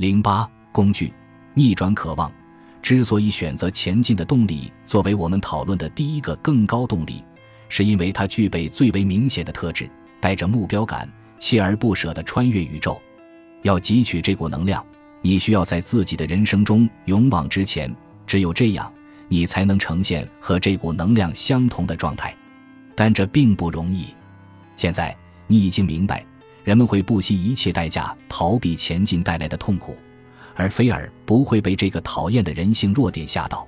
零八工具逆转渴望。之所以选择前进的动力作为我们讨论的第一个更高动力，是因为它具备最为明显的特质，带着目标感，锲而不舍地穿越宇宙。要汲取这股能量，你需要在自己的人生中勇往直前。只有这样，你才能呈现和这股能量相同的状态。但这并不容易。现在你已经明白，人们会不惜一切代价逃避前进带来的痛苦。而菲尔不会被这个讨厌的人性弱点吓到，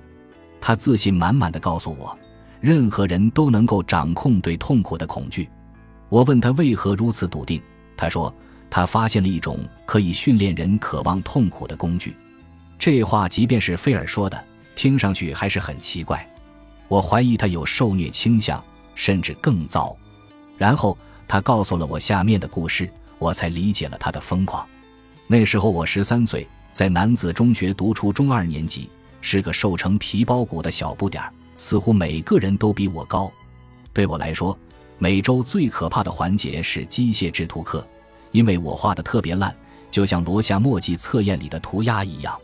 他自信满满的告诉我，任何人都能够掌控对痛苦的恐惧。我问他为何如此笃定，他说他发现了一种可以训练人渴望痛苦的工具。这话即便是菲尔说的，听上去还是很奇怪。我怀疑他有受虐倾向，甚至更糟。然后他告诉了我下面的故事，我才理解了他的疯狂。那时候我十三岁。在男子中学读初中二年级，是个瘦成皮包骨的小不点儿，似乎每个人都比我高。对我来说，每周最可怕的环节是机械制图课，因为我画的特别烂，就像罗夏墨迹测验里的涂鸦一样。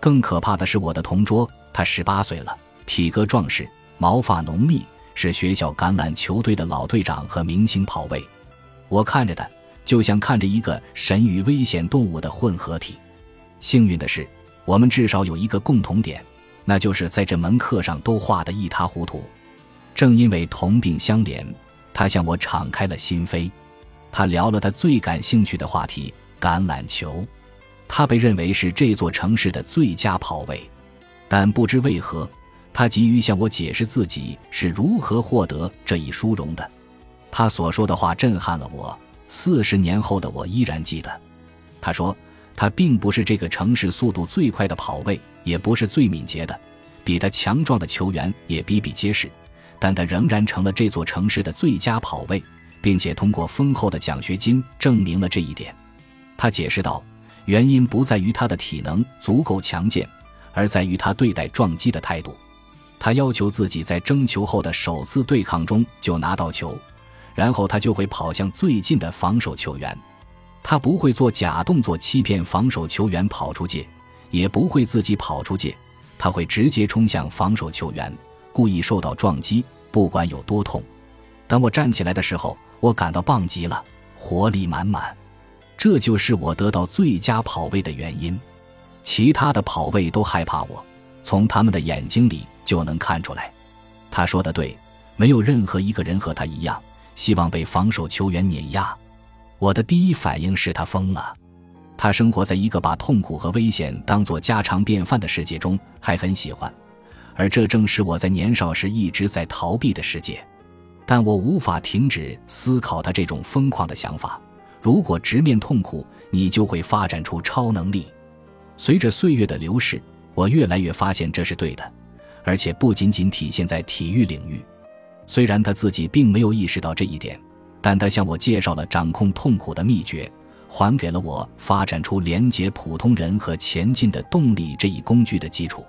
更可怕的是我的同桌，他十八岁了，体格壮实，毛发浓密，是学校橄榄球队的老队长和明星跑位。我看着他，就像看着一个神与危险动物的混合体。幸运的是，我们至少有一个共同点，那就是在这门课上都画得一塌糊涂。正因为同病相怜，他向我敞开了心扉。他聊了他最感兴趣的话题——橄榄球。他被认为是这座城市的最佳跑位，但不知为何，他急于向我解释自己是如何获得这一殊荣的。他所说的话震撼了我，四十年后的我依然记得。他说。他并不是这个城市速度最快的跑位，也不是最敏捷的，比他强壮的球员也比比皆是，但他仍然成了这座城市的最佳跑位，并且通过丰厚的奖学金证明了这一点。他解释道：“原因不在于他的体能足够强健，而在于他对待撞击的态度。他要求自己在争球后的首次对抗中就拿到球，然后他就会跑向最近的防守球员。”他不会做假动作欺骗防守球员跑出界，也不会自己跑出界，他会直接冲向防守球员，故意受到撞击，不管有多痛。当我站起来的时候，我感到棒极了，活力满满。这就是我得到最佳跑位的原因。其他的跑位都害怕我，从他们的眼睛里就能看出来。他说的对，没有任何一个人和他一样，希望被防守球员碾压。我的第一反应是他疯了。他生活在一个把痛苦和危险当作家常便饭的世界中，还很喜欢，而这正是我在年少时一直在逃避的世界。但我无法停止思考他这种疯狂的想法。如果直面痛苦，你就会发展出超能力。随着岁月的流逝，我越来越发现这是对的，而且不仅仅体现在体育领域。虽然他自己并没有意识到这一点。但他向我介绍了掌控痛苦的秘诀，还给了我发展出连接普通人和前进的动力这一工具的基础。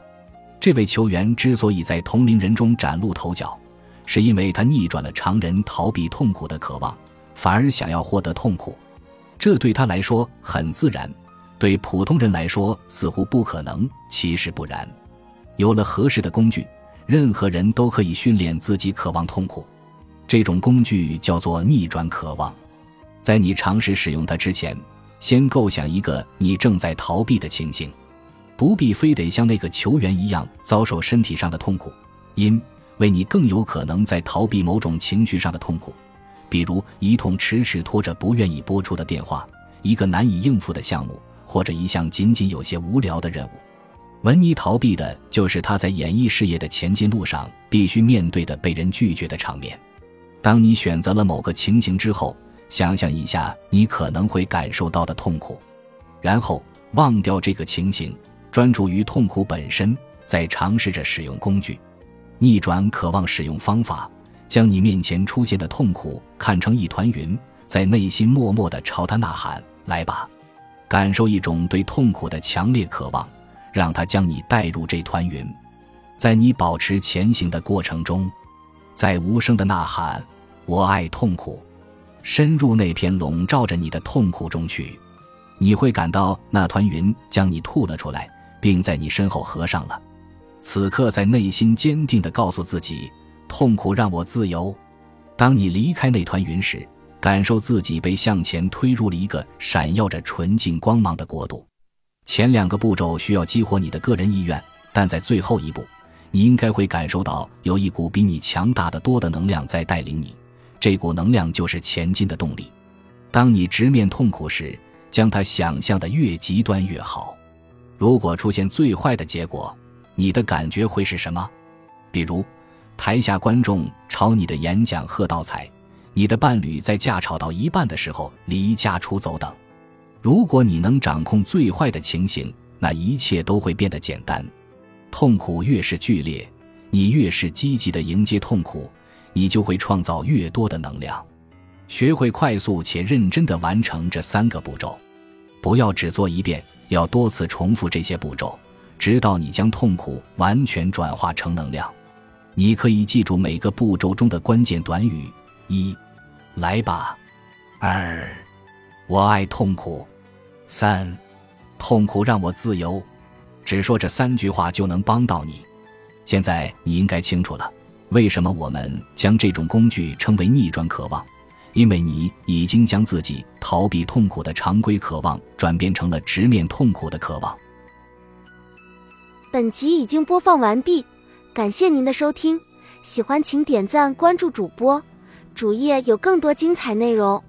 这位球员之所以在同龄人中崭露头角，是因为他逆转了常人逃避痛苦的渴望，反而想要获得痛苦。这对他来说很自然，对普通人来说似乎不可能。其实不然，有了合适的工具，任何人都可以训练自己渴望痛苦。这种工具叫做逆转渴望，在你尝试使用它之前，先构想一个你正在逃避的情形，不必非得像那个球员一样遭受身体上的痛苦，因为你更有可能在逃避某种情绪上的痛苦，比如一通迟迟拖着不愿意拨出的电话，一个难以应付的项目，或者一项仅仅有些无聊的任务。文尼逃避的就是他在演艺事业的前进路上必须面对的被人拒绝的场面。当你选择了某个情形之后，想象一下你可能会感受到的痛苦，然后忘掉这个情形，专注于痛苦本身，再尝试着使用工具，逆转渴望使用方法，将你面前出现的痛苦看成一团云，在内心默默地朝他呐喊：“来吧！”感受一种对痛苦的强烈渴望，让他将你带入这团云，在你保持前行的过程中。在无声的呐喊：“我爱痛苦，深入那片笼罩着你的痛苦中去。”你会感到那团云将你吐了出来，并在你身后合上了。此刻，在内心坚定地告诉自己：痛苦让我自由。当你离开那团云时，感受自己被向前推入了一个闪耀着纯净光芒的国度。前两个步骤需要激活你的个人意愿，但在最后一步，你应该会感受到有一股比你强大的多的能量在带领你。这股能量就是前进的动力。当你直面痛苦时，将它想象的越极端越好。如果出现最坏的结果，你的感觉会是什么？比如，台下观众朝你的演讲喝倒彩。你的伴侣在架吵到一半的时候离家出走等，如果你能掌控最坏的情形，那一切都会变得简单。痛苦越是剧烈，你越是积极的迎接痛苦，你就会创造越多的能量。学会快速且认真的完成这三个步骤，不要只做一遍，要多次重复这些步骤，直到你将痛苦完全转化成能量。你可以记住每个步骤中的关键短语。一，来吧。二，我爱痛苦。三，痛苦让我自由。只说这三句话就能帮到你。现在你应该清楚了，为什么我们将这种工具称为逆转渴望？因为你已经将自己逃避痛苦的常规渴望转变成了直面痛苦的渴望。本集已经播放完毕，感谢您的收听。喜欢请点赞关注主播。主页有更多精彩内容。